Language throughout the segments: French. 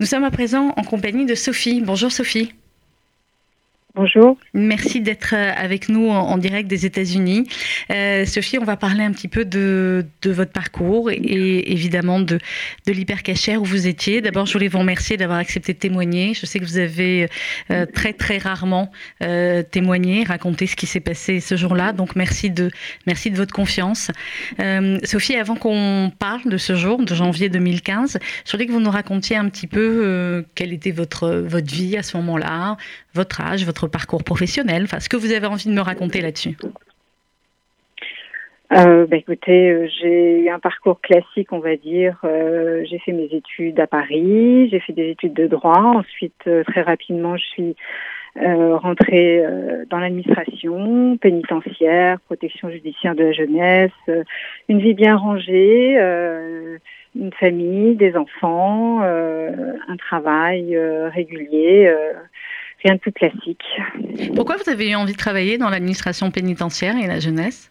Nous sommes à présent en compagnie de Sophie. Bonjour Sophie. Bonjour. Merci d'être euh, avec nous en, direct des États-Unis. Euh, Sophie, on va parler un petit peu de, votre parcours et, évidemment de, l'hypercachère où vous étiez. D'abord, je voulais vous remercier d'avoir accepté de témoigner. Je sais que vous avez euh, très très rarement témoigné, raconté ce qui s'est passé ce jour-là. Donc merci de, merci de votre confiance. Sophie, avant qu'on parle de ce jour, de janvier 2015, je voulais que vous nous racontiez un petit peu quelle était votre, votre vie à ce moment-là, votre âge, votre parcours professionnel, enfin ce que vous avez envie de me raconter là-dessus. Euh, bah, écoutez, euh, j'ai eu un parcours classique, on va dire. Euh, j'ai fait mes études à Paris, j'ai fait des études de droit. Ensuite, très rapidement, je suis rentrée dans l'administration pénitentiaire, protection judiciaire de la jeunesse, une vie bien rangée, une famille, des enfants, un travail régulier rien de plus classique. Pourquoi vous avez eu envie de travailler dans l'administration pénitentiaire et la jeunesse?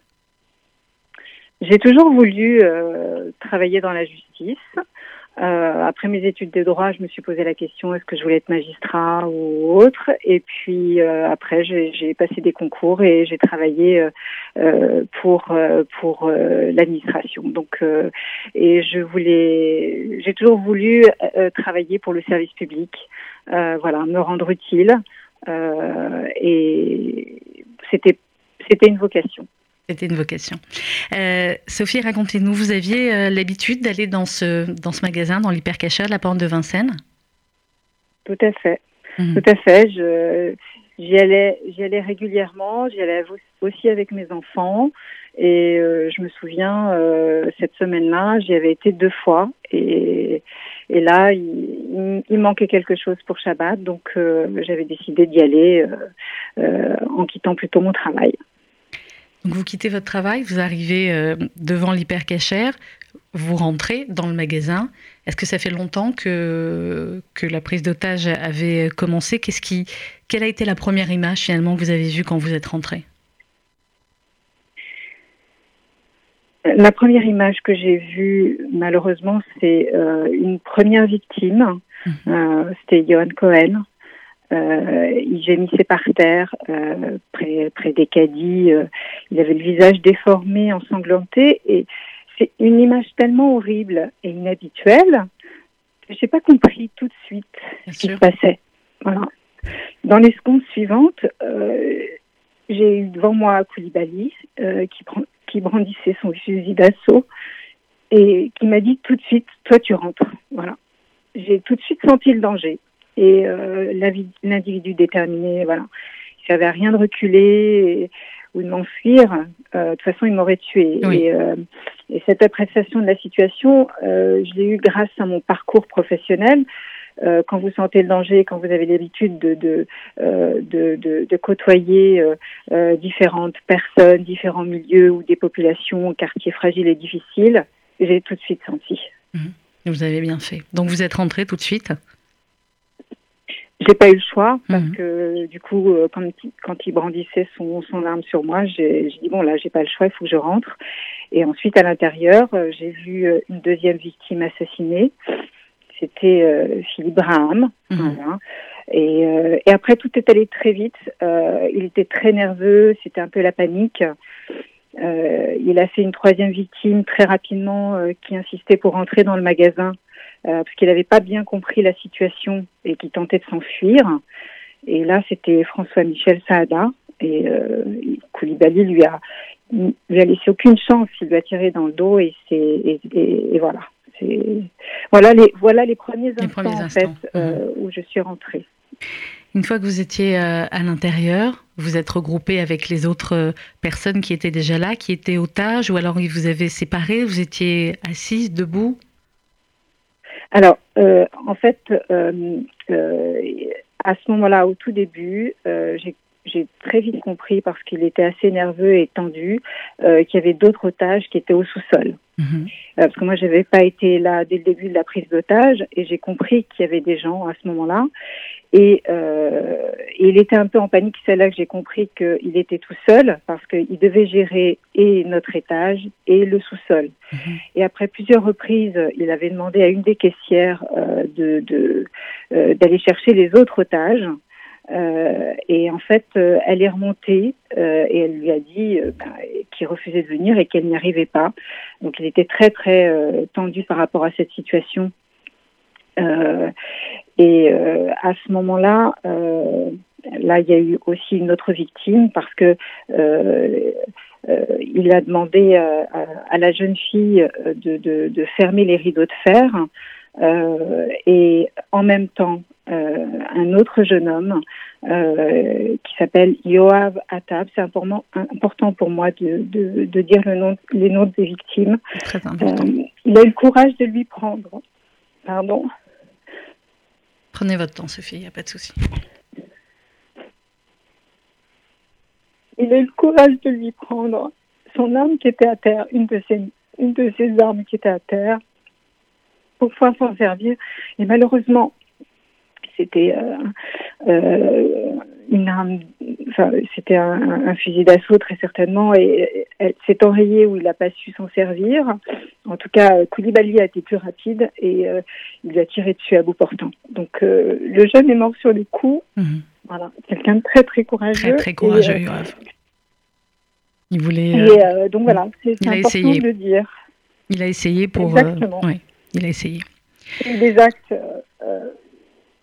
J'ai toujours voulu euh, travailler dans la justice. Euh, après mes études de droit, je me suis posé la question est-ce que je voulais être magistrat ou autre? Et puis euh, après, j'ai passé des concours et j'ai travaillé pour pour l'administration. Donc, et je voulais, j'ai toujours voulu travailler pour le service public. Euh, voilà, me rendre utile. Euh, et c'était c'était une vocation. C'était une vocation. Euh, Sophie, racontez-nous, vous aviez l'habitude d'aller dans ce, dans ce magasin, dans l'hypercacher de la Porte de Vincennes? Tout à fait. Mhm. Tout à fait. J'y allais, régulièrement. J'y allais aussi avec mes enfants. Et je me souviens, cette semaine-là, j'y avais été deux fois. Et, là, il, manquait quelque chose pour Shabbat, donc euh, j'avais décidé d'y aller euh, euh, en quittant plutôt mon travail. Donc vous quittez votre travail, vous arrivez devant l'hypercachère, vous rentrez dans le magasin. Est-ce que ça fait longtemps que, que la prise d'otage avait commencé? Qu'est-ce qui, Quelle a été la première image finalement que vous avez vue quand vous êtes rentré? La première image que j'ai vue, malheureusement, c'est euh, une première victime. Mhm. Euh, C'était Johan Cohen. Euh, il gémissait par terre, euh, près, près des caddies. Il avait le visage déformé, ensanglanté. Et c'est une image tellement horrible et inhabituelle que j'ai pas compris tout de suite ce qui se passait. Voilà. Dans les secondes suivantes, j'ai eu devant moi Koulibaly qui prend qui brandissait son fusil d'assaut et qui m'a dit tout de suite, toi tu rentres. Voilà. J'ai tout de suite senti le danger et euh, l'individu déterminé, voilà. Il savait rien de reculer ou de m'enfuir. Euh, de toute façon, il m'aurait tué. Et, euh, et, cette appréciation de la situation, euh, je l'ai eu grâce à mon parcours professionnel. Quand vous sentez le danger, quand vous avez l'habitude de, de, de, de, côtoyer différentes personnes, différents milieux ou des populations, quartiers fragiles et difficiles, j'ai tout de suite senti. Mhm. Vous avez bien fait. Donc vous êtes rentré tout de suite j'ai pas eu le choix parce mhm. que du coup, quand, quand il brandissait son, son arme sur moi, j'ai dit bon là, j'ai pas le choix, il faut que je rentre. Et ensuite, à l'intérieur, j'ai vu une deuxième victime assassinée c'était euh, Philippe Braham. Mhm. Et, euh, et, après, tout est allé très vite. Euh, il était très nerveux, c'était un peu la panique. il a fait une troisième victime très rapidement qui insistait pour entrer dans le magasin parce qu'il n'avait pas bien compris la situation et qui tentait de s'enfuir. Et là, c'était François-Michel Saada. Et Koulibaly lui a, lui a laissé aucune chance. Il lui a tiré dans le dos et, et, et voilà voilà les voilà les premiers instants, en fait euh, mhm. où je suis rentrée. Une fois que vous étiez euh, à l'intérieur, vous êtes regroupé avec les autres euh, personnes qui étaient déjà là, qui étaient otages, ou alors vous avez séparé, vous étiez assises, debout? Alors, en fait, à ce moment-là, au tout début, j'ai très vite compris parce qu'il était assez nerveux et tendu qu'il y avait d'autres otages qui étaient au sous-sol. Mhm. parce que moi, j'avais pas été là dès le début de la prise d'otage et j'ai compris qu'il y avait des gens à ce moment-là. Et, euh, il était un peu en panique. C'est là que j'ai compris qu'il était tout seul parce qu'il devait gérer et notre étage et le sous-sol. Mhm. Et après plusieurs reprises, il avait demandé à une des caissières euh, de d'aller de, chercher les autres otages. Euh, et en fait, euh, elle est remontée euh, et elle lui a dit ben, qu'il refusait de venir et qu'elle n'y arrivait pas. Donc, il était très très tendu par rapport à cette situation. et à ce moment-là, là, il y a eu aussi une autre victime parce que il a demandé à, la jeune fille de, fermer les rideaux de fer. et en même temps, un autre jeune homme euh, qui s'appelle Yoav Atab. C'est important, important pour moi de, de, de, dire le nom, les noms des victimes. Très important. Euh, il a eu le courage de lui prendre. Pardon. Prenez votre temps, Sophie, il n'y a pas de souci. Il a eu le courage de lui prendre son arme qui était à terre, une de ses, une de ses armes qui était à terre, pour pouvoir s'en servir. Et malheureusement, c'était euh, euh, une arme, enfin, c'était un, fusil d'assaut très certainement, et elle s'est enrayée où il n'a pas su s'en servir. En tout cas, Koulibaly a été plus rapide et euh, il a tiré dessus à bout portant. Donc le jeune est mort sur le coup. Mhm. Voilà, quelqu'un de très très courageux. Très très courageux, il voulait. Et, donc voilà, c'est important essayé. de le dire. Il a essayé pour. Exactement. il a essayé. des actes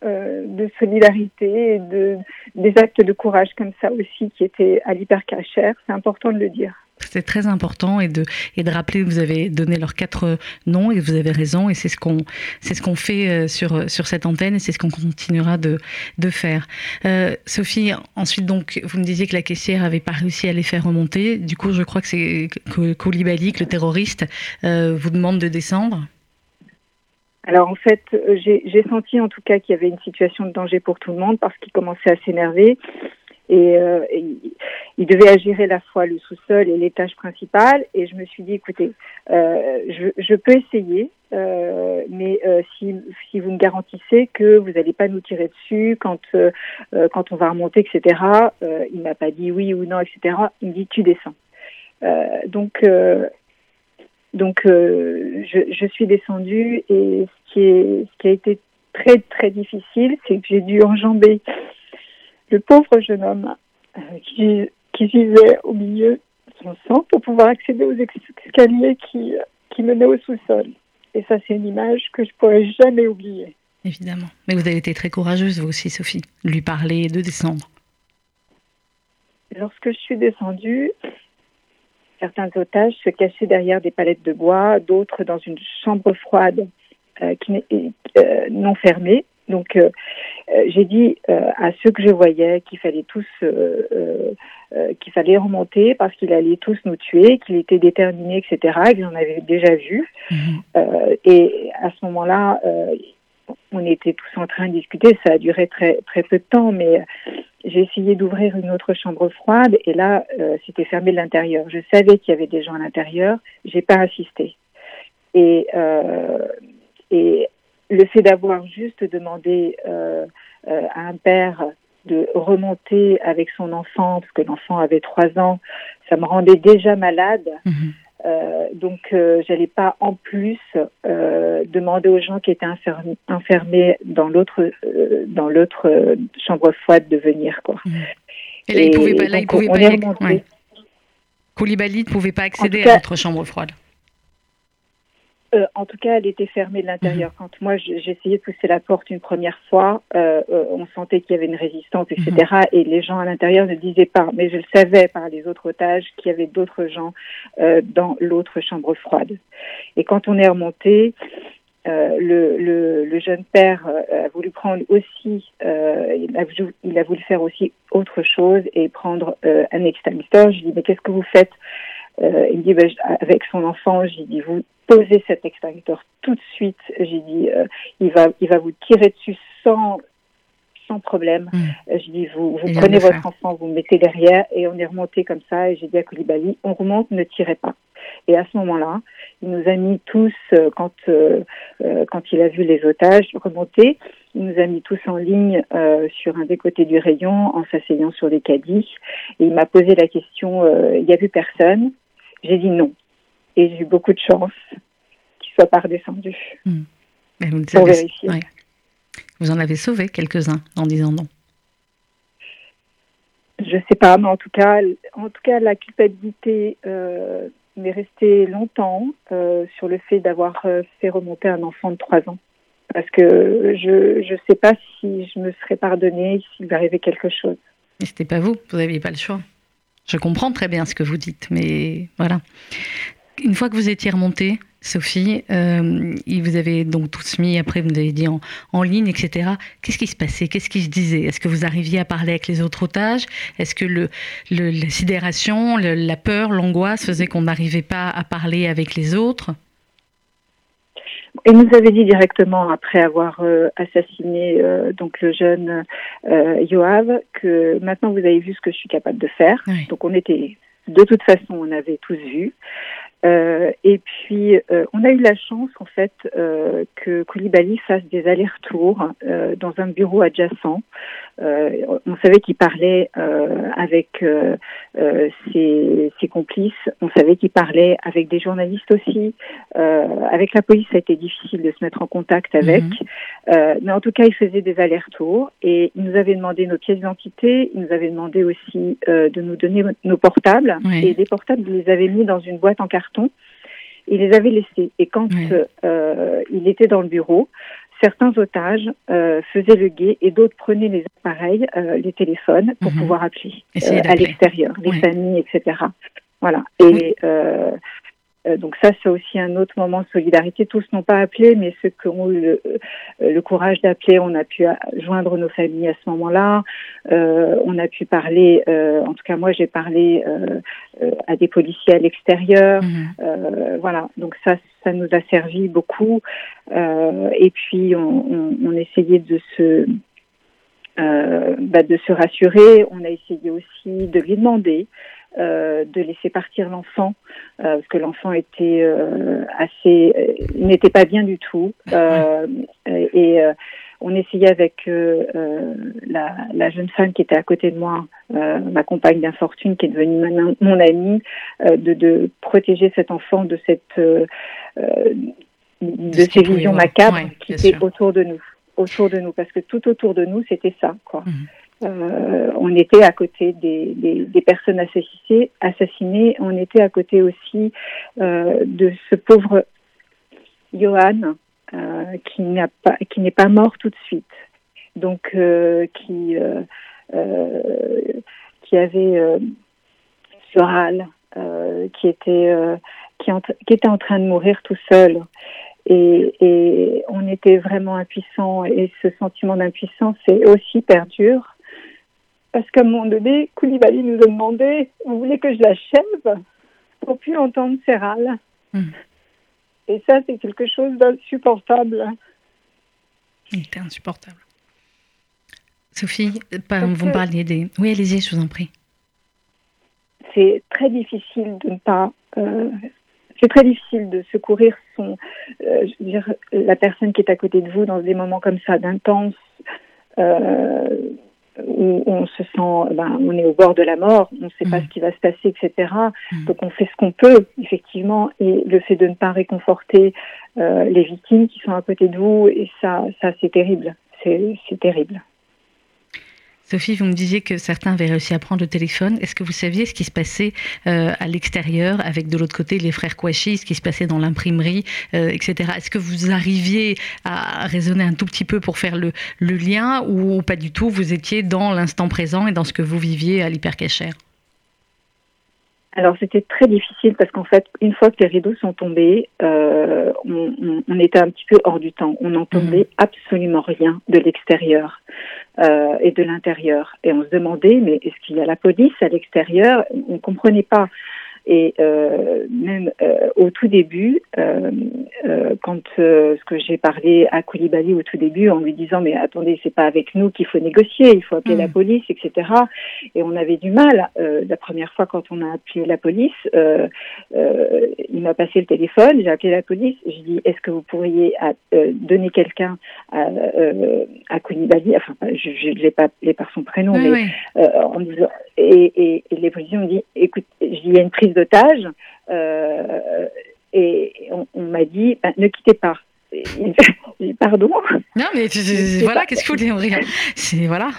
euh, de solidarité et de, des actes de courage comme ça aussi qui étaient à l'hypercachère. C'est important de le dire. C'est très important et de, et de rappeler que vous avez donné leurs quatre noms et vous avez raison et c'est ce qu'on ce qu'on fait euh, sur, sur cette antenne et c'est ce qu'on continuera de, de faire. Euh, Sophie, ensuite donc vous me disiez que la caissière avait pas réussi à les faire remonter. Du coup, je crois que c'est que Koulibaly, le terroriste, vous demande de descendre. Alors en fait, euh, j'ai senti en tout cas qu'il y avait une situation de danger pour tout le monde parce qu'il commençait à s'énerver et, euh, il devait agir à la fois le sous-sol et l'étage principal. Et je me suis dit, écoutez, euh, je, je, peux essayer, euh, mais euh, si, si vous me garantissez que vous n'allez pas nous tirer dessus quand euh, quand on va remonter, etc. il m'a pas dit oui ou non, etc. Il me dit tu descends. donc donc, euh, je, je, suis descendue et ce qui, est, ce qui a été très, très difficile, c'est que j'ai dû enjamber le pauvre jeune homme euh, qui, qui vivait au milieu de son sang pour pouvoir accéder aux escaliers qui, qui menaient au sous-sol. Et ça, c'est une image que je pourrais jamais oublier. Évidemment. Mais vous avez été très courageuse, vous aussi, Sophie, de lui parler et de descendre. Lorsque je suis descendue, Certains otages se cachaient derrière des palettes de bois, d'autres dans une chambre froide euh, qui euh, non fermée. Donc, euh, j'ai dit à ceux que je voyais qu'il fallait tous, qu'il fallait remonter parce qu'il allait tous nous tuer, qu'il était déterminé, etc. Qu'ils en avaient déjà vu. Mhm. et à ce moment-là, on était tous en train de discuter. Ça a duré très très peu de temps, mais j'ai essayé d'ouvrir une autre chambre froide et là, euh, c'était fermé de l'intérieur. Je savais qu'il y avait des gens à l'intérieur. J'ai pas insisté. Et euh, et le fait d'avoir juste demandé euh, à un père de remonter avec son enfant, parce que l'enfant avait trois ans, ça me rendait déjà malade. Mhm. Euh, donc, euh, j'allais pas en plus euh, demander aux gens qui étaient enfermés, dans l'autre dans l'autre chambre froide de venir quoi. Mmh. Et là, il pouvait pas. Là, il pouvait pas. Koulibaly ne pouvait pas accéder à l'autre chambre froide. Euh, en tout cas, elle était fermée de l'intérieur. Mhm. Quand moi, j'essayais de pousser la porte une première fois, euh, euh, on sentait qu'il y avait une résistance, etc. Mhm. Et les gens à l'intérieur ne disaient pas. Mais je le savais par les autres otages qu'il y avait d'autres gens dans l'autre chambre froide. Et quand on est remonté, le, jeune père a voulu prendre aussi, il a, il, a, voulu faire aussi autre chose et prendre un extincteur. Je lui dis, mais qu'est-ce que vous faites? Il dit, ben, avec son enfant, j'ai dit, vous posez cet extincteur tout de suite. J'ai dit, euh, il va, il va vous tirer dessus sans, sans problème. Mm. Je dis, vous, vous prenez votre enfant, vous mettez derrière, et on est remonté comme ça, et j'ai dit à Koulibaly, on remonte, ne tirez pas. Et à ce moment-là, il nous a mis tous, euh, quand, euh, euh, quand il a vu les otages remonter, il nous a mis tous en ligne sur un des côtés du rayon en s'asseyant sur les caddies. Et il m'a posé la question, il n'y a plus personne? J'ai dit non. Et j'ai eu beaucoup de chance qu'il ne soit pas redescendu. Hmm. vous, pour vérifier. vous en avez sauvé quelques-uns en disant non. Je sais pas, mais en tout cas, en tout cas, la culpabilité m'est resté longtemps euh, sur le fait d'avoir euh, fait remonter un enfant de 3 ans. Parce que je ne sais pas si je me serais pardonné s'il arrivait quelque chose. Mais c'était pas vous, vous n'aviez pas le choix. Je comprends très bien ce que vous dites, mais voilà. Une fois que vous étiez remonté, Sophie, euh, vous avez donc tous mis, après vous avez dit en, ligne, etc. Qu'est-ce qui se passait? Qu'est-ce qui se disait? Est-ce que vous arriviez à parler avec les autres otages? Est-ce que le, la sidération, la peur, l'angoisse faisait qu'on n'arrivait pas à parler avec les autres? Il nous avait dit directement après avoir euh, assassiné euh, donc le jeune euh, Yoav que maintenant vous avez vu ce que je suis capable de faire. Donc on était de toute façon on avait tous vu. Euh, et puis, euh, on a eu la chance, en fait, euh, que Koulibaly fasse des allers-retours dans un bureau adjacent. On savait qu'il parlait avec ses, ses, complices, on savait qu'il parlait avec des journalistes aussi. avec la police, ça a été difficile de se mettre en contact avec. Mhm. mais en tout cas, il faisait des allers-retours et il nous avait demandé nos pièces d'identité, il nous avait demandé aussi de nous donner nos portables. Et les portables, il les avait mis dans une boîte en carton il les avait laissés. Et quand euh, il était dans le bureau, certains otages euh, faisaient le guet et d'autres prenaient les appareils, euh, les téléphones pour mhm. pouvoir appeler à l'extérieur, les familles, etc. Voilà. Et euh, donc ça, c'est aussi un autre moment de solidarité. Tous n'ont pas appelé, mais ceux qui ont eu le, euh, courage d'appeler, on a pu joindre nos familles à ce moment-là. Euh, on a pu parler, euh, en tout cas moi j'ai parlé à des policiers à l'extérieur. Mmh. voilà, donc ça, ça nous a servi beaucoup. et puis on, on, on essayait de se bah, de se rassurer. On a essayé aussi de lui demander euh, de laisser partir l'enfant euh, parce que l'enfant était euh, assez n'était pas bien du tout et on essayait avec la, la, jeune femme qui était à côté de moi, ma compagne d'infortune, qui est devenue mon, mon amie, de, de, protéger cet enfant de cette de, ces visions macabres qui étaient autour de nous, autour de nous, parce que tout autour de nous c'était ça, quoi. Mhm. Euh, on était à côté des, personnes assassinées, assassinées, on était à côté aussi euh, de ce pauvre Johan euh, qui n'est pas mort tout de suite, donc qui avait qui était qui, était en train de mourir tout seul. Et, et on était vraiment impuissants. Et ce sentiment d'impuissance est aussi perdure parce qu'à un moment donné, Koulibaly nous a demandé Vous voulez que je l'achève pour plus entendre ses râles hmm. Et ça, c'est quelque chose d'insupportable. C'était insupportable. Sophie, vous me parliez des. Oui, allez-y, je vous en prie. C'est très difficile de ne pas. Euh, c'est très difficile de secourir son, euh, je veux dire, la personne qui est à côté de vous dans des moments comme ça d'intense. Euh, où on se sent, ben, on est au bord de la mort, on ne sait pas mm. ce qui va se passer, etc. Mm. Donc on fait ce qu'on peut, effectivement, et le fait de ne pas réconforter euh, les victimes qui sont à côté de vous, et ça, ça c'est terrible, c'est terrible. Sophie, vous me disiez que certains avaient réussi à prendre le téléphone. Est-ce que vous saviez ce qui se passait euh, à l'extérieur, avec de l'autre côté les frères Kouachi, ce qui se passait dans l'imprimerie, euh, etc. Est-ce que vous arriviez à raisonner un tout petit peu pour faire le, lien ou pas du tout? Vous étiez dans l'instant présent et dans ce que vous viviez à l'hypercachère alors c'était très difficile parce qu'en fait, une fois que les rideaux sont tombés, euh, on, était un petit peu hors du temps. On n'entendait mhm. absolument rien de l'extérieur euh, et de l'intérieur. Et on se demandait, mais est-ce qu'il y a la police à l'extérieur? On ne comprenait pas. Et même au tout début, quand ce que j'ai parlé à Koulibaly au tout début en lui disant mais attendez c'est pas avec nous qu'il faut négocier, il faut appeler la mm. police, etc. Et on avait du mal. la première fois quand on a appelé la police, il m'a passé le téléphone, j'ai appelé la police, je dis est-ce que vous pourriez donner quelqu'un à, à Koulibaly, enfin je ne l'ai pas appelé par son prénom, mais en disant et, et, les policiers m'ont dit écoute, il y a une prise d'otage. et on, m'a dit ben, ne quittez pas. Pardon. Non, mais voilà, qu'est-ce que vous voulez C'est voilà.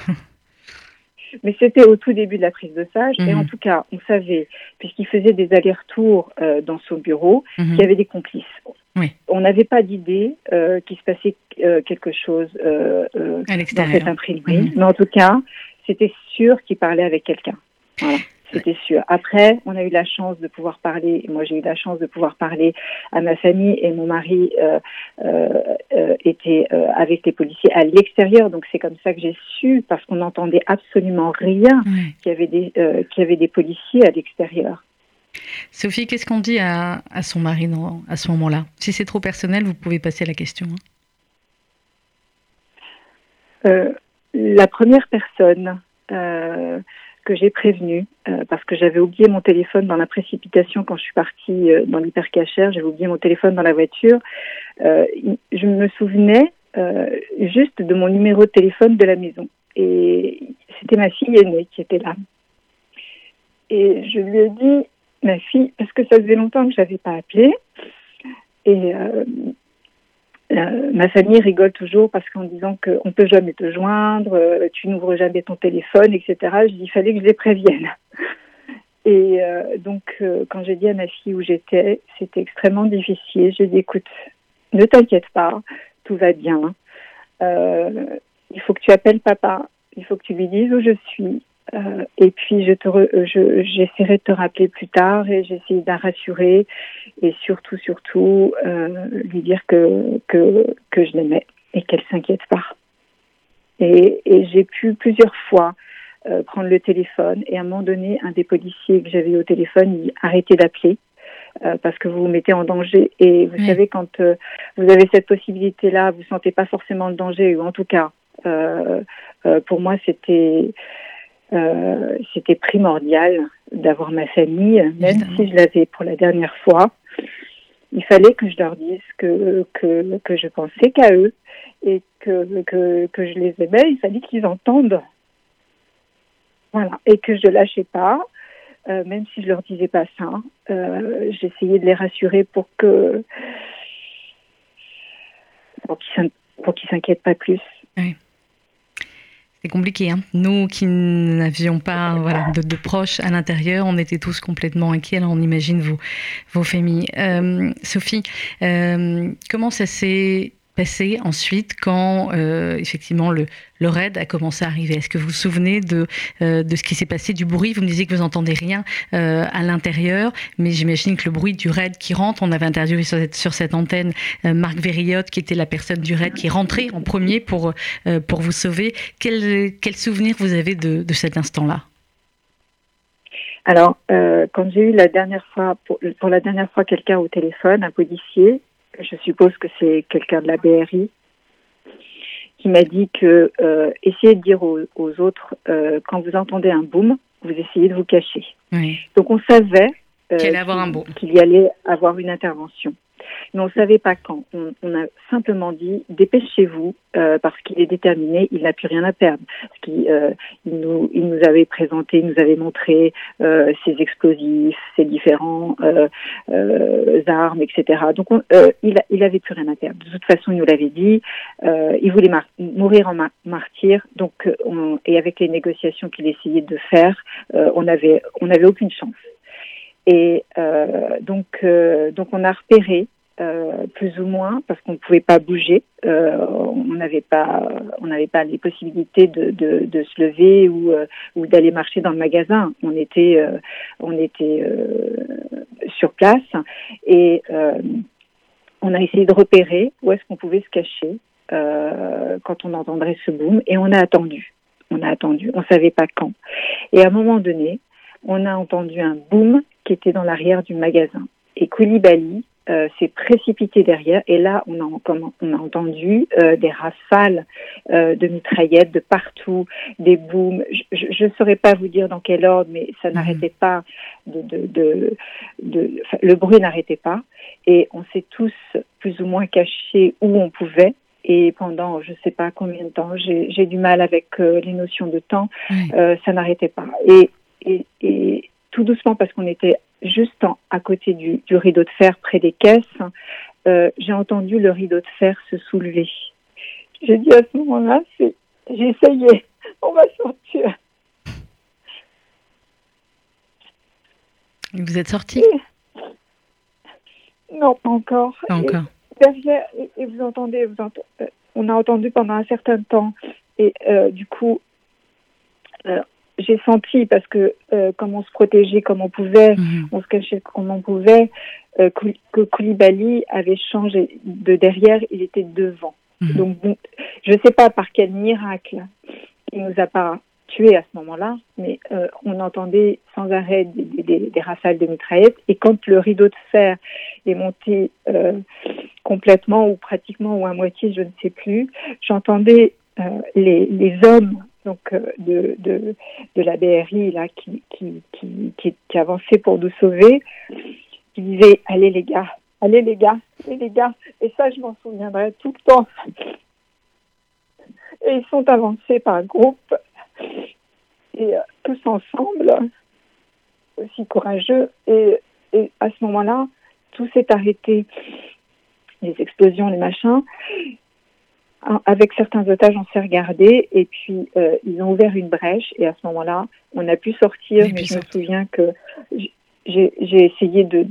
Mais c'était au tout début de la prise de sage, et en mhm. tout cas, on savait, puisqu'il faisait des allers-retours euh, dans son bureau, mhm. qu'il y avait des complices. Oui. On n'avait pas d'idée euh, qu'il se passait euh, quelque chose dans cette imprimerie, mhm. mais en tout cas, c'était sûr qu'il parlait avec quelqu'un. Voilà c'était sûr. Après, on a eu la chance de pouvoir parler, moi j'ai eu la chance de pouvoir parler à ma famille et mon mari euh, euh, euh, était avec les policiers à l'extérieur, donc c'est comme ça que j'ai su, parce qu'on n'entendait absolument rien, qu'il y, avait des, qu'il y avait des policiers à l'extérieur. Sophie, qu'est-ce qu'on dit à, à, son mari à ce moment-là? Si c'est trop personnel, vous pouvez passer à la question. Hein. la première personne que j'ai prévenu euh, parce que j'avais oublié mon téléphone dans la précipitation quand je suis partie euh, dans l'hypercachère. J'avais oublié mon téléphone dans la voiture. Euh, je me souvenais juste de mon numéro de téléphone de la maison. Et c'était ma fille aînée qui était là. Et je lui ai dit, ma fille, parce que ça faisait longtemps que je n'avais pas appelé. Et euh, ma famille rigole toujours parce qu'en disant qu'on peut jamais te joindre, euh, tu n'ouvres jamais ton téléphone, etc. Je dis, il fallait que je les prévienne. Et euh, donc, quand j'ai dit à ma fille où j'étais, c'était extrêmement difficile. J'ai dit, écoute, ne t'inquiète pas, tout va bien. il faut que tu appelles papa, il faut que tu lui dises où je suis. Euh, et puis je te je, j'essaierai de te rappeler plus tard et j'essaie de la rassurer et surtout surtout euh, lui dire que que que je l'aimais et qu'elle s'inquiète pas. Et, et j'ai pu plusieurs fois euh, prendre le téléphone et à un moment donné un des policiers que j'avais au téléphone il arrêtait d'appeler euh, parce que vous vous mettez en danger et vous savez quand euh, vous avez cette possibilité là vous sentez pas forcément le danger ou en tout cas pour moi c'était euh, c'était primordial d'avoir ma famille, même si je l'avais pour la dernière fois. Il fallait que je leur dise que, que, que je pensais qu'à eux et que, que, que je les aimais. Il fallait qu'ils entendent. Voilà. Et que je ne lâchais pas, euh, même si je leur disais pas ça. Euh, J'essayais de les rassurer pour que pour qu'ils s'inquiètent pas plus. Oui. Compliqué. Hein. Nous qui n'avions pas de, proches à l'intérieur, on était tous complètement inquiets. on imagine vos, vos familles. Euh, Sophie, euh, comment ça s'est passé ensuite quand euh, effectivement le, le raid a commencé à arriver? Est-ce que vous vous souvenez de, euh, de ce qui s'est passé, du bruit? Vous me disiez que vous n'entendez rien euh, à l'intérieur, mais j'imagine que le bruit du raid qui rentre, on avait interviewé sur cette, sur cette antenne Marc Verriotte, qui était la personne du raid qui est rentrée en premier pour, pour vous sauver. Quel, quel souvenir vous avez de, de cet instant-là? Alors, quand j'ai eu la dernière fois, pour, pour la dernière fois quelqu'un au téléphone, un policier, je suppose que c'est quelqu'un de la BRI, qui m'a dit que euh, essayez de dire aux, autres euh, quand vous entendez un boom, vous essayez de vous cacher. Donc on savait euh, qu'il y allait avoir une intervention mais on ne savait pas quand. On, a simplement dit dépêchez-vous euh, parce qu'il est déterminé, il n'a plus rien à perdre. Parce euh, il, nous, il nous avait présenté, il nous avait montré euh, ses explosifs, ses différents armes, etc. Donc il, il avait plus rien à perdre. De toute façon, il nous l'avait dit. il voulait mourir en martyr. Donc et avec les négociations qu'il essayait de faire, on avait on n'avait aucune chance. Et donc, donc on a repéré euh, plus ou moins parce qu'on ne pouvait pas bouger, euh, on n'avait pas, on n'avait pas les possibilités de, de, de se lever ou, euh, ou d'aller marcher dans le magasin. On était, euh, on était sur place et on a essayé de repérer où est-ce qu'on pouvait se cacher quand on entendrait ce boom et on a attendu. On a attendu, on savait pas quand. Et à un moment donné, on a entendu un boom qui était dans l'arrière du magasin. Et Koulibaly euh, s'est précipité derrière et là on a, on a entendu euh, des rafales euh, de mitraillettes de partout, des booms. Je ne saurais pas vous dire dans quel ordre, mais ça mhm. n'arrêtait pas de, de, de, de le bruit n'arrêtait pas et on s'est tous plus ou moins cachés où on pouvait. Et pendant je ne sais pas combien de temps, j'ai du mal avec les notions de temps, ça n'arrêtait pas. Et, et, et tout doucement parce qu'on était juste à côté du, rideau de fer près des caisses, euh, j'ai entendu le rideau de fer se soulever. J'ai dit à ce moment-là, j'ai essayé, on va sortir. vous êtes sorti? Non, pas encore. Pas encore. derrière, et, vous entendez, vous euh, on a entendu pendant un certain temps, et euh, du coup, j'ai senti parce que euh, comme on se protégeait comme on pouvait, mhm. on se cachait comme on pouvait, euh, que Koulibaly avait changé de derrière, il était devant. Mhm. Donc je ne sais pas par quel miracle il nous a pas tués à ce moment-là, mais euh, on entendait sans arrêt des, des, des, rafales de mitraillettes. Et quand le rideau de fer est monté euh, complètement ou pratiquement ou à moitié, je ne sais plus, j'entendais euh, les, les hommes donc euh, de, de, la BRI là qui, qui, qui, qui, avançait pour nous sauver, qui disait allez les gars, allez les gars, allez les gars. Et ça, je m'en souviendrai tout le temps. Et ils sont avancés par groupe et euh, tous ensemble, aussi courageux. Et, et à ce moment-là, tout s'est arrêté. Les explosions, les machins avec certains otages, on s'est regardé et puis euh, ils ont ouvert une brèche et à ce moment-là, on a pu sortir. mais je me souviens que j'ai essayé de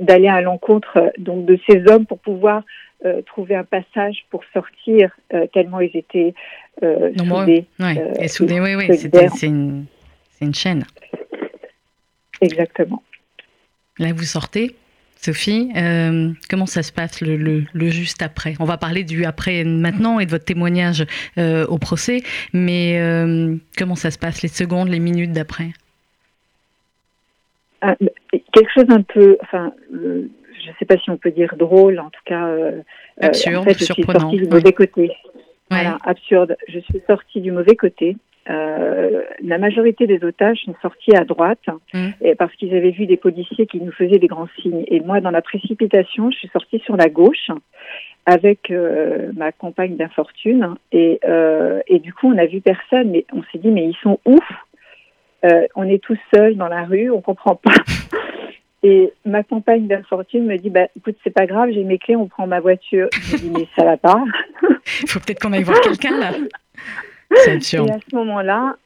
d'aller de, à l'encontre donc de ces hommes pour pouvoir euh, trouver un passage pour sortir euh, tellement ils étaient soudés. et soudés, oui, oui, c'est une, une chaîne. Exactement. Là, vous sortez Sophie, euh, comment ça se passe le, juste après? On va parler du après maintenant et de votre témoignage euh, au procès, mais euh, comment ça se passe les secondes, les minutes d'après? Ah, Quelque chose un peu, enfin, je ne sais pas si on peut dire drôle, en tout cas, absurde, en fait, je suis sortie du mauvais côté. Voilà, absurde. Je suis sortie du mauvais côté. Euh, la majorité des otages sont sortis à droite mmh. et parce qu'ils avaient vu des policiers qui nous faisaient des grands signes. Et moi, dans la précipitation, je suis sortie sur la gauche avec euh, ma compagne d'infortune et, euh, et du coup, on n'a vu personne. Mais on s'est dit, mais ils sont où? On est tous seuls dans la rue, on comprend pas. Et ma compagne d'infortune me dit, bah, écoute, c'est pas grave, j'ai mes clés, on prend ma voiture. Je dis, mais ça va pas. Il faut peut-être qu'on aille voir quelqu'un là. Et à ce moment-là,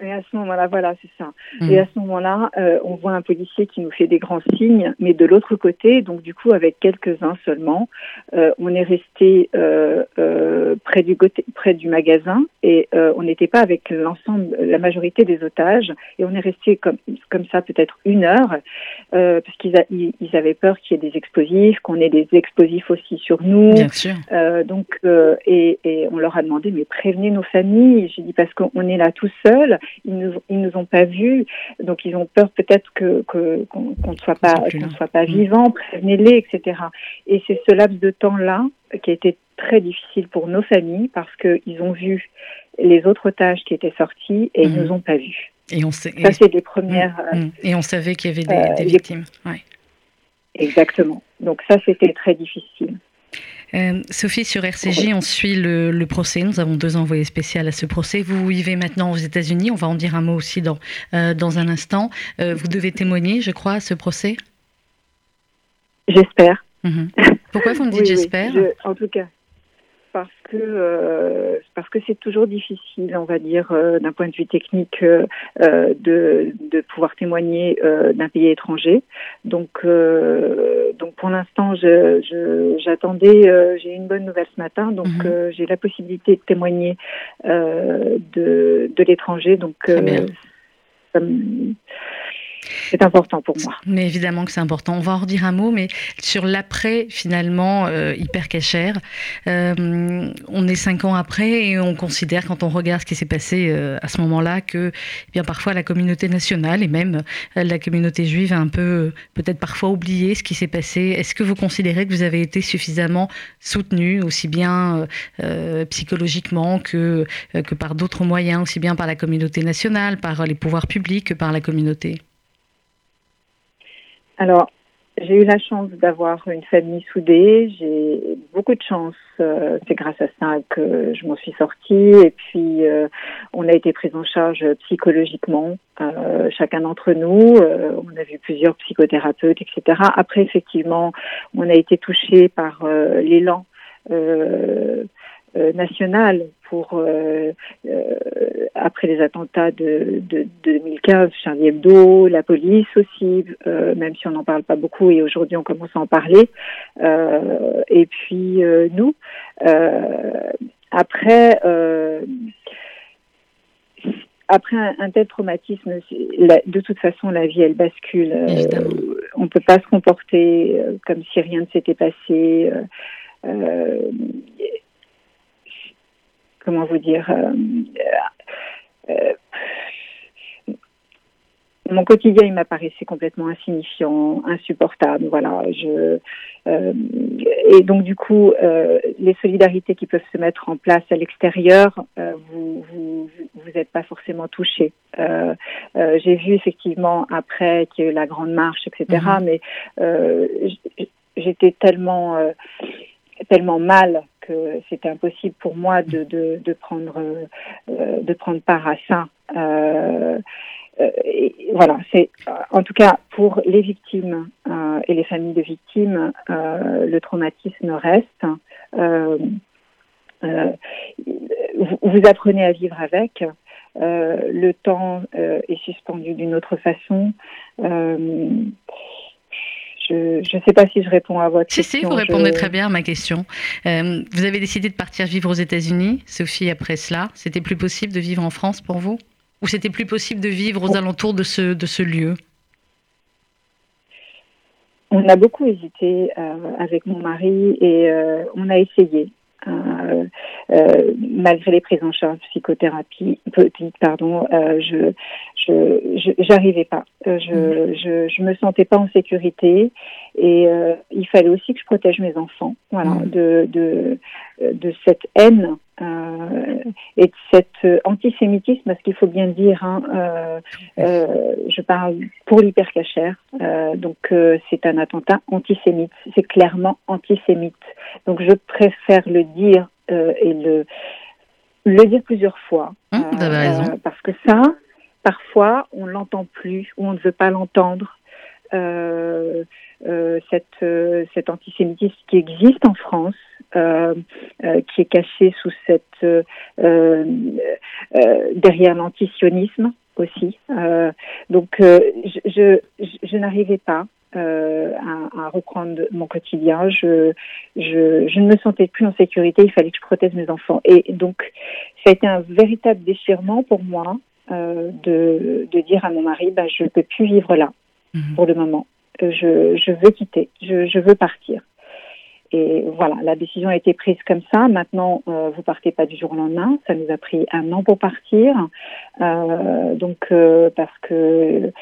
et à ce moment-là, voilà, c'est ça. Mm. Et à ce moment-là, euh, on voit un policier qui nous fait des grands signes, mais de l'autre côté, donc du coup, avec quelques-uns seulement, euh, on est resté euh, euh près du près du magasin et euh, on n'était pas avec l'ensemble, la majorité des otages, et on est resté comme comme ça peut-être une heure parce qu'ils ils, avaient peur qu'il y ait des explosifs, qu'on ait des explosifs aussi sur nous. Bien sûr. donc et, et on leur a demandé mais prévenez nos familles. J'ai dit parce qu'on est là tout seul ils nous, ils nous ont pas vus, donc ils ont peur peut-être que qu'on ne soit pas qu'on soit pas mm. vivant, prévenez-les, etc. Et c'est ce laps de temps-là qui a été très difficile pour nos familles parce qu'ils ont vu les autres otages qui étaient sortis et ils mm. nous ont pas vus. Et on sait, ça c'est des premières. Mm. Et on savait qu'il y avait des, euh, victimes. Ouais. Exactement. Donc ça c'était très difficile. Euh, Sophie, sur RCJ, on suit le, procès. Nous avons deux envoyés spéciaux à ce procès. Vous vivez maintenant aux États-Unis. On va en dire un mot aussi dans, euh, dans un instant. Euh, vous devez témoigner, je crois, à ce procès? J'espère. Pourquoi vous me dites j'espère En tout cas, parce que euh, parce que c'est toujours difficile, on va dire, euh, d'un point de vue technique, euh, de, de pouvoir témoigner d'un pays étranger. Donc donc pour l'instant, je, j'attendais, j'ai une bonne nouvelle ce matin, donc mhm. j'ai la possibilité de témoigner de de l'étranger. Donc c'est important pour moi. Mais évidemment que c'est important. On va en redire un mot, mais sur l'après, finalement, euh, hyper cachère, euh, on est cinq ans après et on considère, quand on regarde ce qui s'est passé euh, à ce moment-là, que eh bien parfois la communauté nationale et même la communauté juive a un peu, peut-être parfois oublié ce qui s'est passé. Est-ce que vous considérez que vous avez été suffisamment soutenu, aussi bien psychologiquement que, que par d'autres moyens, aussi bien par la communauté nationale, par les pouvoirs publics que par la communauté? Alors, j'ai eu la chance d'avoir une famille soudée. J'ai beaucoup de chance. Euh, c'est grâce à ça que je m'en suis sortie. Et puis, euh, on a été pris en charge psychologiquement, euh, chacun d'entre nous. on a vu plusieurs psychothérapeutes, etc. Après, effectivement, on a été touché par l'élan nationale pour euh, euh, après les attentats de, de, de, 2015, Charlie Hebdo, la police aussi, même si on n'en parle pas beaucoup et aujourd'hui on commence à en parler. et puis nous, après après un, tel traumatisme, de toute façon, la vie, elle bascule. on ne peut pas se comporter comme si rien ne s'était passé. Euh, comment vous dire, euh, euh, mon quotidien il m'apparaissait complètement insignifiant, insupportable. Voilà, je euh, et donc du coup les solidarités qui peuvent se mettre en place à l'extérieur, vous vous vous n'êtes pas forcément touché. J'ai vu effectivement après qu'il y a eu la grande marche, etc. Mhm. Mais j'étais tellement tellement mal que c'était impossible pour moi de, de, de prendre euh, de prendre part à ça. Euh, euh et voilà, c'est en tout cas pour les victimes euh, et les familles de victimes, euh, le traumatisme reste. Vous, vous, apprenez à vivre avec. le temps est suspendu d'une autre façon. Je ne sais pas si je réponds à votre question. Si, si, vous répondez très bien à ma question. Euh, vous avez décidé de partir vivre aux États-Unis, Sophie, après cela. C'était plus possible de vivre en France pour vous? Ou c'était plus possible de vivre aux alentours de ce, de ce lieu? On a beaucoup hésité euh, avec mon mari et euh, on a essayé. Euh, euh, malgré les prises en charge psychothérapie, pardon, euh, je je j'arrivais pas. Euh, je, mhm. je je me sentais pas en sécurité et euh, il fallait aussi que je protège mes enfants, voilà, mhm. de de de cette haine euh, et de cet antisémitisme, parce qu'il faut bien dire, hein, euh, euh, je parle pour l'hypercachère, donc c'est un attentat antisémite, c'est clairement antisémite. Donc je préfère le dire et le le dire plusieurs fois, hum, raison. parce que ça, parfois, on l'entend plus ou on ne veut pas l'entendre. Euh, euh, cette, euh, cet antisémitisme qui existe en France, euh, euh qui est caché sous cette derrière l'antisionisme aussi. donc, je, je, je n'arrivais pas euh, à, à, reprendre mon quotidien. Je, je, je, ne me sentais plus en sécurité. Il fallait que je protège mes enfants. Et donc, ça a été un véritable déchirement pour moi euh, de, de, dire à mon mari, bah, je ne peux plus vivre là mhm. pour le moment. Euh, je, je veux quitter, je, je, veux partir. Et voilà, la décision a été prise comme ça. Maintenant, euh, vous partez pas du jour au lendemain. Ça nous a pris un an pour partir. Euh, donc, euh, parce que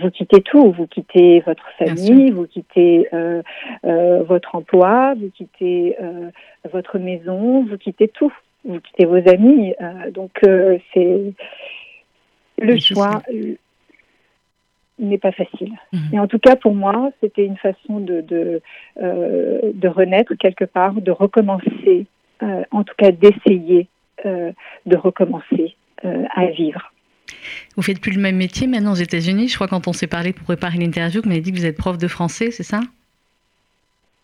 vous quittez tout. Vous quittez votre famille, vous quittez euh, votre emploi, vous quittez votre maison, vous quittez tout. Vous quittez vos amis. donc, c'est le choix n'est pas facile. Mhm. Et en tout cas, pour moi, c'était une façon de, de, euh, de, renaître quelque part, de recommencer, euh, en tout cas d'essayer euh, de recommencer à vivre. Vous faites plus le même métier maintenant aux États-Unis. Je crois quand on s'est parlé pour préparer l'interview, vous m'avez dit que vous êtes prof de français, c'est ça?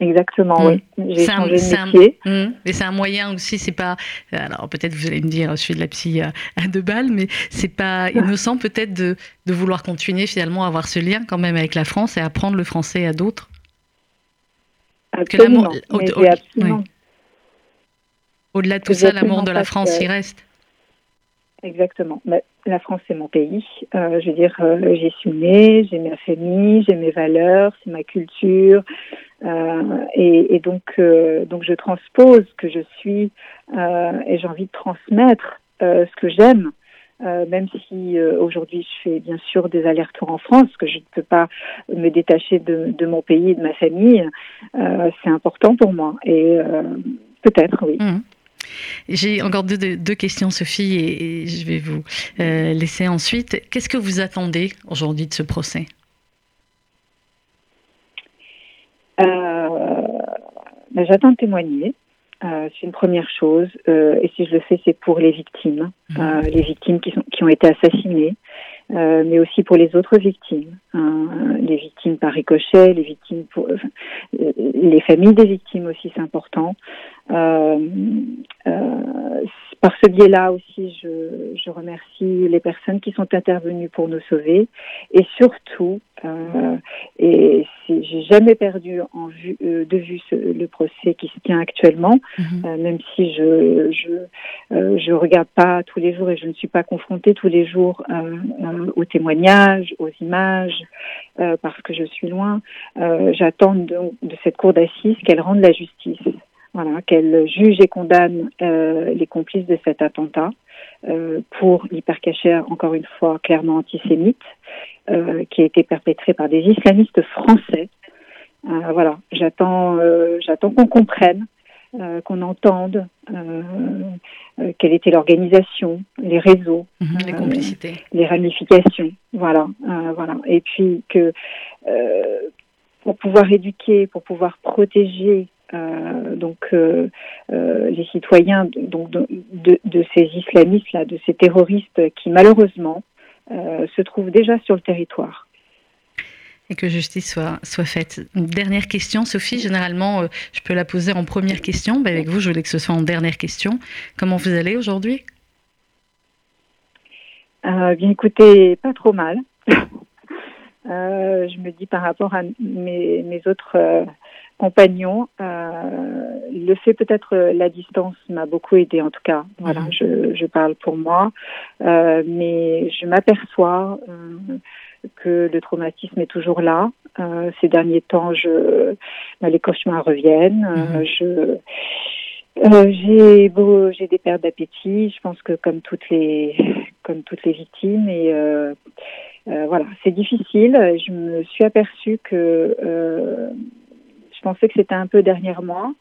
Exactement, oui. Mm. J'ai changé de métier. Mm. mais c'est un moyen aussi, c'est pas. Alors peut-être vous allez me dire, je suis de la psy à, deux balles, mais c'est pas innocent peut-être de, de, vouloir continuer finalement à avoir ce lien quand même avec la France et apprendre le français à d'autres. Absolument. Au, delà de tout ça, l'amour de la France, il reste. Exactement. la France, c'est mon pays. Euh, je veux dire, euh, j'y suis née, j'ai ma famille, j'ai mes valeurs, c'est ma culture. Euh, et, donc, donc, je transpose ce que je suis et j'ai envie de transmettre ce que j'aime. même si aujourd'hui je fais bien sûr des allers-retours en France, que je ne peux pas me détacher de, de mon pays et de ma famille, c'est important pour moi. Et peut-être, oui. Mmh. J'ai encore deux, questions, Sophie, et, je vais vous euh, laisser ensuite. Qu'est-ce que vous attendez aujourd'hui de ce procès? Euh, ben, J'attends de témoigner. Euh, c'est une première chose. et si je le fais, c'est pour les victimes, mmh. les victimes qui, sont, qui ont été assassinées, mais aussi pour les autres victimes, hein, les victimes par ricochet, les victimes pour les familles des victimes aussi, c'est important. Euh, euh, par ce biais-là aussi, je, je, remercie les personnes qui sont intervenues pour nous sauver et surtout, euh, et j'ai jamais perdu en vue, euh, de vue ce, le procès qui se tient actuellement, mhm. euh, même si je je, euh, je regarde pas tous les jours et je ne suis pas confrontée tous les jours aux témoignages, aux images, parce que je suis loin. J'attends de, de cette cour d'assises qu'elle rende la justice voilà, qu'elle juge et condamne les complices de cet attentat pour l'hypercachère, encore une fois, clairement antisémite, euh, qui a été perpétré par des islamistes français. Euh, voilà, j'attends, euh, j'attends qu'on comprenne, euh, qu'on entende quelle était l'organisation, les réseaux, mhm, les complicités, les ramifications, voilà, voilà, et puis que pour pouvoir éduquer, pour pouvoir protéger euh, donc euh, euh, les citoyens donc de, de, ces islamistes là, de ces terroristes qui malheureusement se trouvent déjà sur le territoire et que justice soit, soit faite. Une dernière question, Sophie, généralement, je peux la poser en première question. mais avec vous, je voulais que ce soit en dernière question. Comment vous allez aujourd'hui? Bien écoutez, pas trop mal. je me dis par rapport à mes, mes autres compagnon. Euh, le fait peut-être euh, la distance m'a beaucoup aidé en tout cas. Voilà, mhm. je, je, parle pour moi, euh, mais je m'aperçois euh, que le traumatisme est toujours là. Euh, ces derniers temps, je, bah, les cauchemars reviennent. Mhm. je j'ai beau, j'ai des pertes d'appétit. Je pense que comme toutes les, comme toutes les victimes et euh, voilà, c'est difficile. Je me suis aperçue que pensais que c'était un peu dernièrement,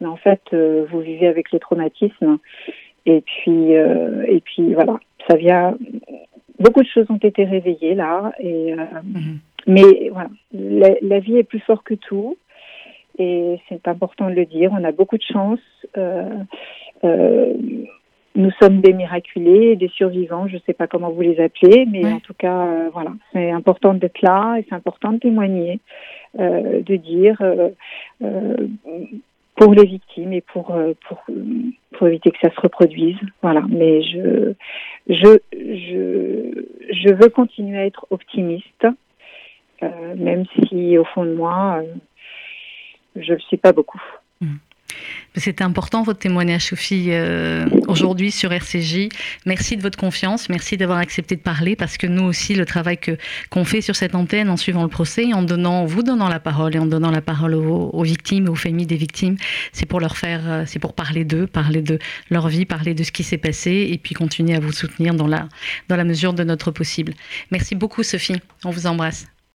mais en fait, euh, vous vivez avec les traumatismes. Et puis, euh, et puis voilà, ça vient. Beaucoup de choses ont été réveillées là, et euh, mhm. mais voilà, la, vie est plus forte que tout, et c'est important de le dire. On a beaucoup de chance. nous sommes des miraculés, des survivants, je ne sais pas comment vous les appelez, mais en tout cas, voilà, c'est important d'être là et c'est important de témoigner. Euh, de dire euh, euh, pour les victimes et pour, pour, pour éviter que ça se reproduise. Voilà. Mais je, je, je, je veux continuer à être optimiste, même si au fond de moi, je ne le suis pas beaucoup. Mmh. C'était important votre témoignage, Sophie, euh, aujourd'hui sur RCJ. Merci de votre confiance, merci d'avoir accepté de parler, parce que nous aussi, le travail que qu'on fait sur cette antenne en suivant le procès, en vous donnant la parole et en donnant la parole aux, aux victimes, aux familles des victimes, c'est pour leur faire, euh, c'est pour parler d'eux, parler de leur vie, parler de ce qui s'est passé, et puis continuer à vous soutenir dans la dans la mesure de notre possible. Merci beaucoup, Sophie. On vous embrasse.